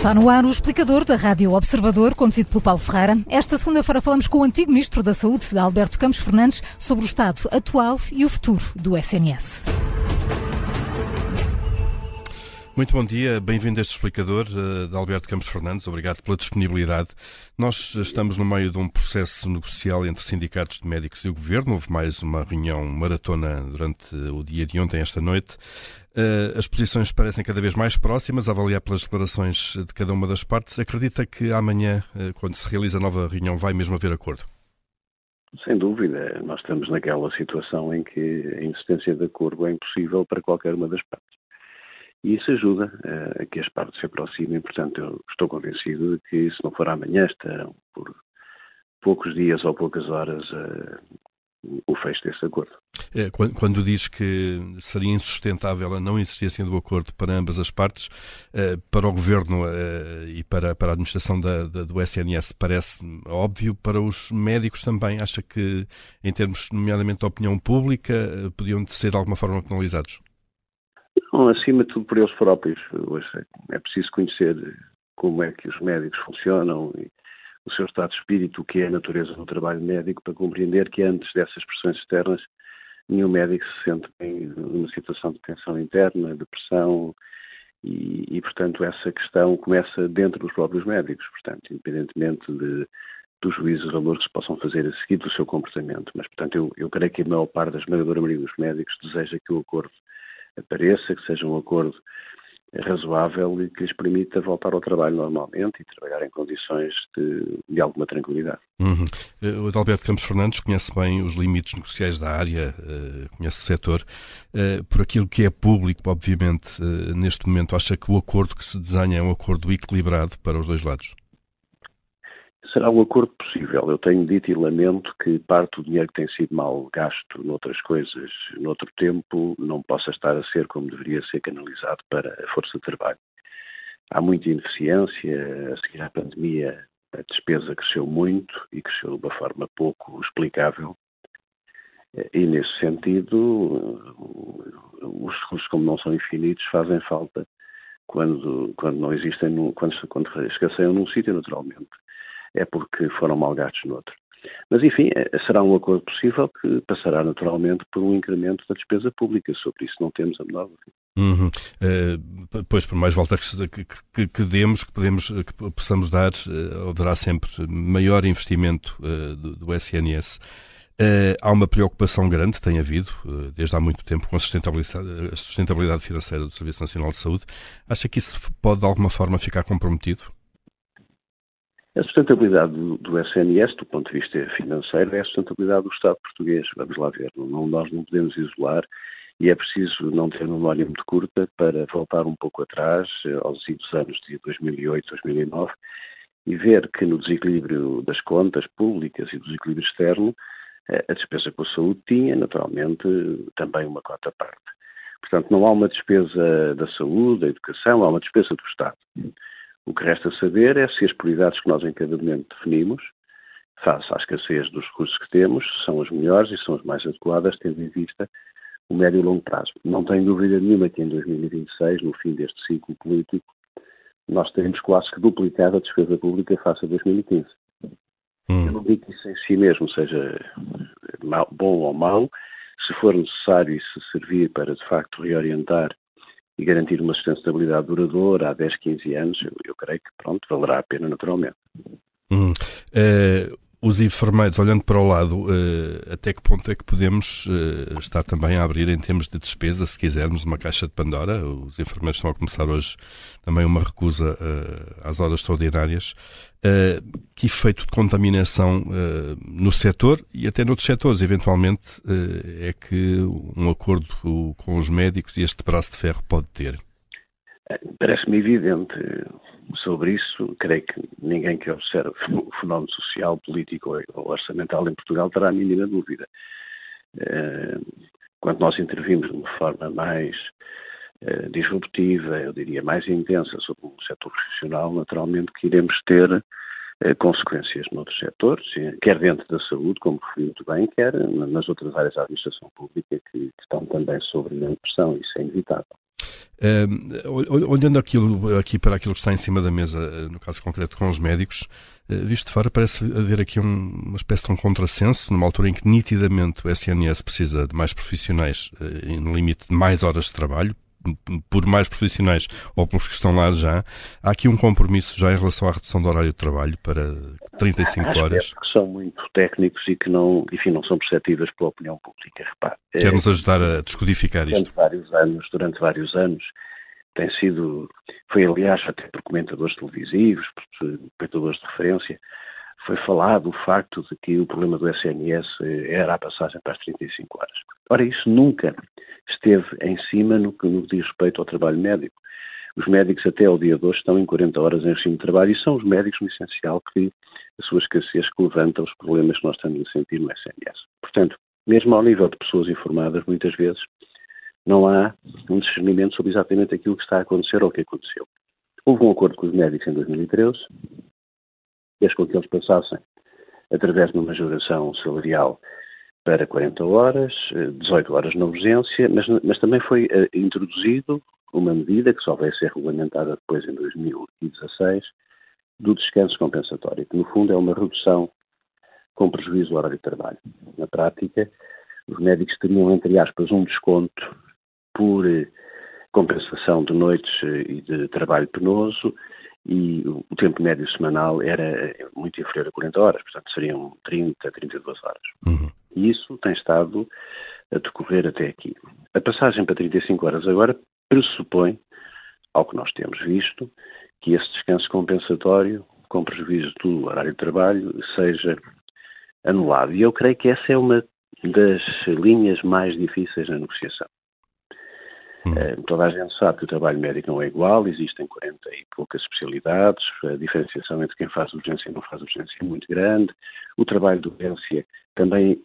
Está no ar o explicador da Rádio Observador, conduzido pelo Paulo Ferreira. Esta segunda-feira falamos com o antigo Ministro da Saúde, Alberto Campos Fernandes, sobre o estado atual e o futuro do SNS. Muito bom dia, bem-vindo a este explicador uh, de Alberto Campos Fernandes, obrigado pela disponibilidade. Nós estamos no meio de um processo negocial entre sindicatos de médicos e o governo. Houve mais uma reunião maratona durante o dia de ontem, esta noite. Uh, as posições parecem cada vez mais próximas, a avaliar pelas declarações de cada uma das partes. Acredita que amanhã, uh, quando se realiza a nova reunião, vai mesmo haver acordo? Sem dúvida, nós estamos naquela situação em que a insistência de acordo é impossível para qualquer uma das partes e isso ajuda uh, a que as partes se aproximem. Portanto, eu estou convencido de que, se não for amanhã, estarão por poucos dias ou poucas horas uh, o fecho desse acordo. É, quando, quando, diz que seria insustentável a não existência do acordo para ambas as partes, uh, para o Governo e para, para a administração da, da, do SNS parece óbvio, para os médicos também, acha que, em termos, nomeadamente, da opinião pública, podiam ser de alguma forma penalizados? Não, acima de tudo por eles próprios. Hoje é preciso conhecer como é que os médicos funcionam e o seu estado de espírito, o que é a natureza do trabalho médico, para compreender que antes dessas pressões externas nenhum médico se sente bem numa situação de tensão interna, depressão, e, e, portanto essa questão começa dentro dos próprios médicos, portanto, independentemente de, dos juízos de valor que se possam fazer a seguir do seu comportamento. Mas, portanto, eu, eu creio que a maior parte da esmagadora maioria dos médicos deseja que o acordo apareça, que seja um acordo razoável e que lhes permita voltar ao trabalho normalmente e trabalhar em condições de, de alguma tranquilidade. Uhum. O Adalberto Campos Fernandes conhece bem os limites negociais da área, uh, conhece o setor. Uh, por aquilo que é público, obviamente, neste momento, acha que o acordo que se desenha é um acordo equilibrado para os dois lados? Será um acordo possível. Eu tenho dito e lamento que parte do dinheiro que tem sido mal gasto noutras coisas, noutro tempo, não possa estar a ser como deveria ser canalizado para a força de trabalho. Há muita ineficiência, a seguir à pandemia a despesa cresceu muito e cresceu de uma forma pouco explicável. E nesse sentido, os recursos, como não são infinitos, fazem falta quando, quando não existem, quando, quando escasseiam num sítio, naturalmente é porque foram mal gastos noutro. Mas, enfim, é, será um acordo possível que passará naturalmente por um incremento da despesa pública. Sobre isso não temos a menor dúvida. Uhum. Uh, pois, por mais volta que, que, que, demos, que, podemos, que possamos dar, uh, haverá sempre maior investimento uh, do, do, SNS. Há uma preocupação grande, tem havido, desde há muito tempo, com a sustentabilidade, a sustentabilidade financeira do Serviço Nacional de Saúde. Acha que isso pode, de alguma forma, ficar comprometido? A sustentabilidade do, do, SNS, do ponto de vista financeiro, é a sustentabilidade do Estado português. Vamos lá ver. Não, nós não podemos isolar e é preciso não ter memória muito curta para voltar um pouco atrás, eh, aos anos de 2008, 2009, e ver que no desequilíbrio das contas públicas e do desequilíbrio externo, eh, a despesa com a saúde tinha, naturalmente, também uma cota parte. Portanto, não há uma despesa da saúde, da educação, há uma despesa do Estado. O que resta saber é se as prioridades que nós em cada momento definimos, face à escassez dos recursos que temos, são as melhores e são as mais adequadas, tendo em vista o médio e longo prazo. Não tenho dúvida nenhuma que em 2026, no fim deste ciclo político, nós teremos quase que duplicado a despesa pública face a 2015. Hum. Eu não digo que isso em si mesmo seja bom ou mau, se for necessário e se servir para, de facto, reorientar e garantir uma sustentabilidade duradoura há 10, 15 anos, eu, eu creio que, pronto, valerá a pena naturalmente. Hum. Uh, os enfermeiros, olhando para o lado, uh, até que ponto é que podemos uh, estar também a abrir em termos de despesa, se quisermos, uma caixa de Pandora? Os enfermeiros estão a começar hoje também uma recusa uh, às horas extraordinárias. que efeito de contaminação no setor e até noutros setores, eventualmente, é que um acordo com os médicos e este braço de ferro pode ter? Parece-me evidente sobre isso, creio que ninguém que observe o fenómeno social, político ou orçamental em Portugal terá a mínima dúvida. Eh, quando nós intervimos de uma forma mais eh, disruptiva, eu diria mais intensa sobre o setor profissional, naturalmente que iremos ter eh, consequências noutros setores, quer dentro da saúde, como referi muito bem, quer nas outras áreas da administração pública que, estão também sob grande pressão, isso é inevitável. Uh, olhando aquilo, aqui para aquilo que está em cima da mesa, eh, no caso concreto com os médicos, uh, visto de fora, parece haver aqui um, uma espécie de um contrassenso, numa altura em que nitidamente o SNS precisa de mais profissionais uh, e no limite de mais horas de trabalho, por mais profissionais ou pelos que estão lá já, há aqui um compromisso já em relação à redução do horário de trabalho para 35 Acho horas. Que são muito técnicos e que não, enfim, não são perceptíveis pela opinião pública. Repare, Quer-nos é, ajudar a descodificar durante isto? Vários anos, durante vários anos, tem sido, foi aliás até por comentadores televisivos, por comentadores de referência, foi falado o facto de que o problema do SNS eh, era a passagem para as 35 horas. Ora, isso nunca esteve em cima no que, no que diz respeito ao trabalho médico. Os médicos até ao dia de hoje estão em 40 horas em regime de trabalho e são os médicos, no essencial, que a sua escassez que levanta os problemas que nós estamos a sentir no SNS. Portanto, mesmo ao nível de pessoas informadas, muitas vezes não há um discernimento sobre exatamente aquilo que está a acontecer ou o que aconteceu. Houve um acordo com os médicos em 2013, fez com que eles passassem, através de uma majoração salarial, para 40 horas, 18 horas na urgência, mas, mas também foi uh, introduzido uma medida que só vai ser regulamentada depois em 2016 do descanso compensatório, que no fundo é uma redução com prejuízo do horário de trabalho. Na prática, os médicos teriam, entre aspas, um desconto por eh, compensação de noites eh, e de trabalho penoso e o tempo médio semanal era muito inferior a 40 horas, portanto seriam 30, 32 horas. Uhum. E isso tem estado a decorrer até aqui. A passagem para 35 horas agora pressupõe, ao que nós temos visto, que esse descanso compensatório, com prejuízo do horário de trabalho, seja anulado. E eu creio que essa é uma das linhas mais difíceis na negociação. Hum. toda a gente sabe que o trabalho médico não é igual, existem 40 e poucas especialidades, a diferenciação entre quem faz urgência e não faz urgência é muito grande, o trabalho de urgência também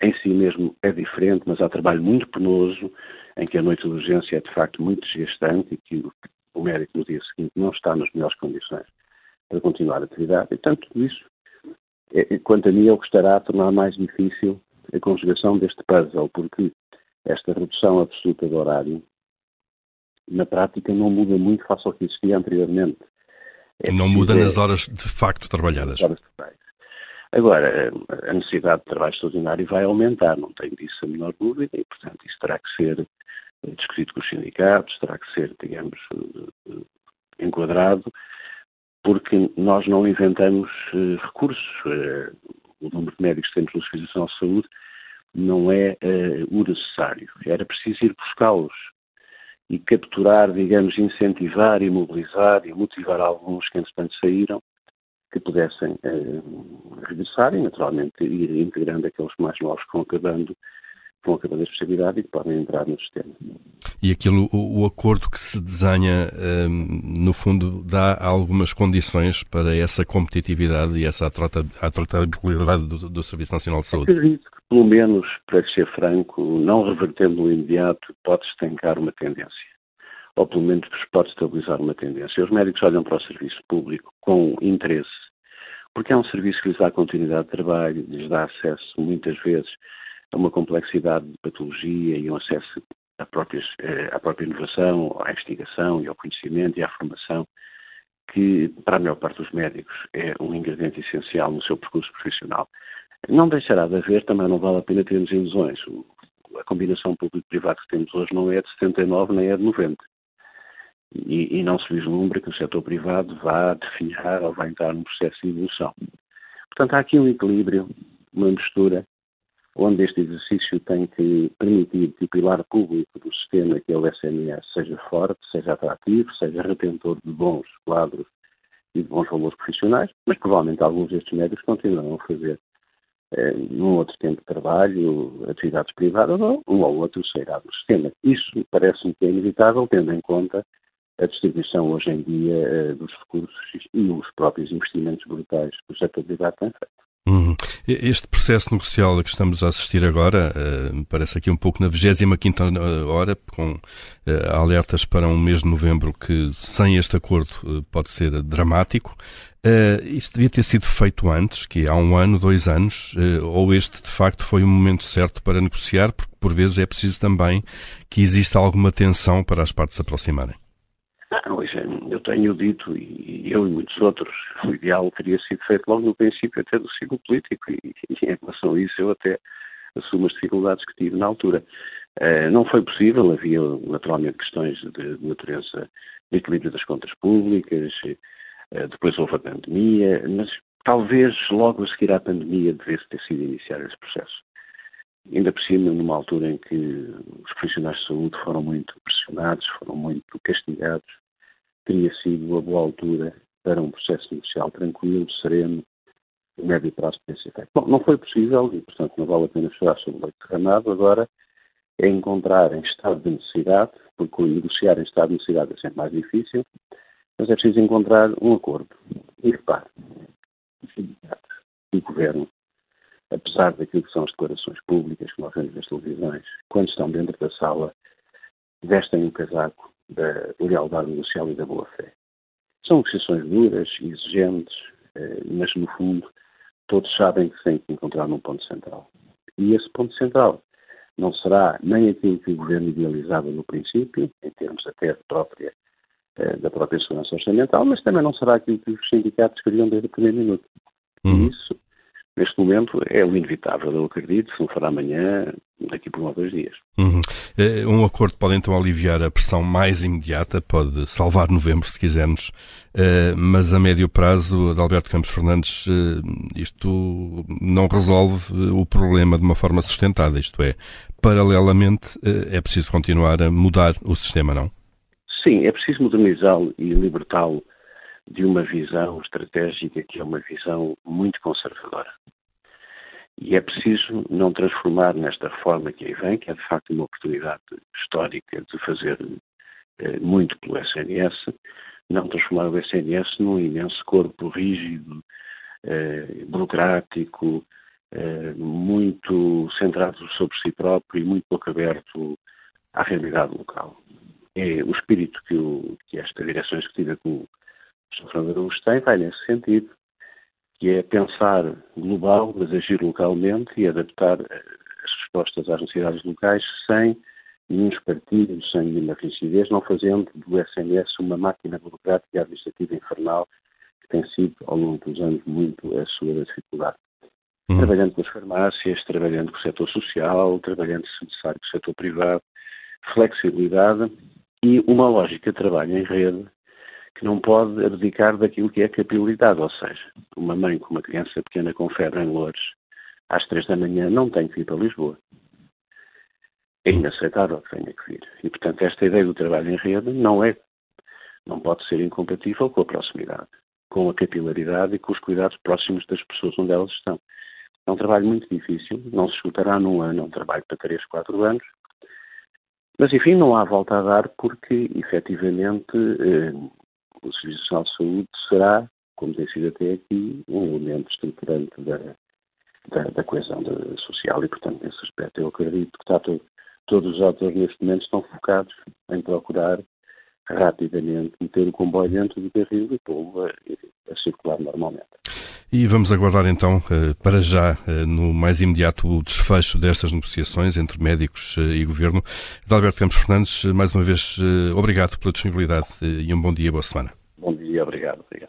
em si mesmo é diferente, mas há trabalho muito penoso, em que a noite de urgência é de facto muito desgastante e que o médico no dia seguinte não está nas melhores condições para continuar a atividade. E, portanto, tudo isso, é, quanto a mim, é o que estará a tornar mais difícil a conjugação deste puzzle, porque esta redução absoluta do horário na prática não muda muito face ao que existia anteriormente. É não muda nas horas de facto trabalhadas. Horas de Agora, a necessidade de trabalho extraordinário vai aumentar, não tenho disso a menor dúvida, e, portanto, isso terá que ser eh, discutido com os sindicatos, terá que ser, digamos, eh, eh, enquadrado, porque nós não inventamos recursos. O número de médicos que temos no Serviço Nacional de Saúde não é o necessário. Era preciso ir buscá-los e capturar, digamos, incentivar e mobilizar e motivar alguns que, entretanto, saíram, que pudessem eh, regressar e, naturalmente, ir integrando aqueles mais novos que vão acabando acabando a especialidade e que podem entrar no sistema. E aquilo, o, o acordo que se desenha, um, no fundo, dá algumas condições para essa competitividade e essa tratabilidade do, do Serviço Nacional de Saúde? Acredito pelo menos, para ser franco, não revertendo no imediato, pode estancar uma tendência. Ou, pelo menos, pode estabilizar uma tendência. Os médicos olham para o serviço público com interesse, porque é um serviço que lhes dá continuidade de trabalho, lhes dá acesso, muitas vezes, a uma complexidade de patologia e um acesso à, próprias, eh, à própria inovação, à investigação e ao conhecimento e à formação, que para a maior parte dos médicos é um ingrediente essencial no seu percurso profissional. Não deixará de haver, também não vale a pena termos ilusões. A combinação público-privado que temos hoje não é de 79 nem é de 90. E, e, não se vislumbra que o setor privado vá definhar ou vai entrar num processo de evolução. Portanto, há aqui um equilíbrio, uma mistura onde este exercício tem que permitir que o pilar público do sistema, que é o SNS, seja forte, seja atrativo, seja retentor de bons quadros e de bons valores profissionais, mas provavelmente alguns destes médicos continuarão a fazer num outro tempo de trabalho, atividades privadas ou um ou outro sairá do sistema. Isso parece-me que é inevitável, tendo em conta a distribuição hoje em dia eh, dos recursos e os próprios investimentos brutais que o setor privado tem feito. Uhum. Este processo negocial que estamos a assistir agora, uh, parece aqui um pouco na 25 hora, com uh, alertas para um mês de novembro que, sem este acordo, uh, pode ser dramático. Uh, isto devia ter sido feito antes, que há um ano, dois anos, ou este de facto foi o momento certo para negociar, porque por vezes é preciso também que exista alguma tensão para as partes se aproximarem. Ah, eu tenho dito, e eu e muitos outros, o ideal teria sido feito logo no princípio até do ciclo político, e, e em relação a isso eu até assumo as dificuldades que tive na altura. Uh, não foi possível, havia naturalmente questões de, de natureza de equilíbrio das contas públicas, uh, depois houve a pandemia, mas talvez logo a seguir à pandemia devesse ter sido iniciar esse processo ainda por cima numa altura em que os profissionais de saúde foram muito pressionados, foram muito castigados, teria sido a boa altura para um processo negocial tranquilo, sereno, de médio prazo ter sido feito. Bom, não foi possível e, portanto, não vale a pena chorar sobre o leite derramado. Agora é encontrar em estado de necessidade, porque negociar em estado de necessidade é sempre mais difícil, mas é preciso encontrar um acordo. E repare, o sindicato e o governo apesar daquilo que são as declarações públicas que nós vemos nas televisões, quando estão dentro da sala, vestem um casaco da lealdade negocial e da boa-fé. São negociações duras, exigentes, eh, mas no fundo todos sabem que tem que encontrar num ponto central. E esse ponto central não será nem aquilo que o governo idealizava no princípio, em termos até de própria, da própria segurança orçamental, mas também não será aquilo que os sindicatos queriam desde o primeiro minuto. Uhum. Isso neste momento é o inevitável, eu acredito, se não for amanhã, daqui por um ou dois dias. Uhum. Eh, um acordo pode então aliviar a pressão mais imediata, pode salvar novembro, se quisermos, eh, mas a médio prazo, Adalberto Campos Fernandes, eh, isto não resolve o problema de uma forma sustentada, isto é, paralelamente é preciso continuar a mudar o sistema, não? Sim, é preciso modernizá-lo e libertá-lo de uma visão estratégica que é uma visão muito conservadora. E é preciso não transformar nesta reforma que aí vem, que é de facto uma oportunidade histórica de fazer eh, muito pelo SNS, não transformar o SNS num imenso corpo rígido, eh, burocrático, eh, muito centrado sobre si próprio e muito pouco aberto à realidade local. É o espírito que, o, que esta direção executiva com o Fernando Araújo tem vai nesse sentido, que é pensar global, mas agir localmente e adaptar eh, as respostas às necessidades locais sem nenhum espartilho, sem nenhuma rigidez, não fazendo do SNS uma máquina burocrática e administrativa infernal que tem sido, ao longo dos anos, muito a sua dificuldade. Uhum. Trabalhando com as farmácias, trabalhando com o setor social, trabalhando, se necessário, com o setor privado, flexibilidade e uma lógica de trabalho em rede que não pode abdicar daquilo que é capilaridade, ou seja, uma mãe com uma criança pequena com febre em Lourdes, às três da manhã, não tem que vir para Lisboa. É inaceitável que tenha que vir. E, portanto, esta ideia do trabalho em rede não é, não pode ser incompatível com a proximidade, com a capilaridade e com os cuidados próximos das pessoas onde elas estão. É um trabalho muito difícil, não se escutará num ano, é um trabalho para três, quatro anos, mas, enfim, não há volta a dar porque, efetivamente, eh, o Serviço Nacional de Saúde será, como tem sido até aqui, um elemento estruturante da, da, da coesão social e, portanto, nesse aspecto eu acredito que está todo, todos os atores neste momento estão focados em procurar rapidamente meter o comboio dentro do carril e pô-lo a, a circular normalmente. E vamos aguardar então, eh, para já, eh, no mais imediato, o desfecho destas negociações entre médicos eh, e governo. Adalberto Campos Fernandes, mais uma vez, obrigado pela disponibilidade e um bom dia, boa semana. Bom dia, obrigado. obrigado.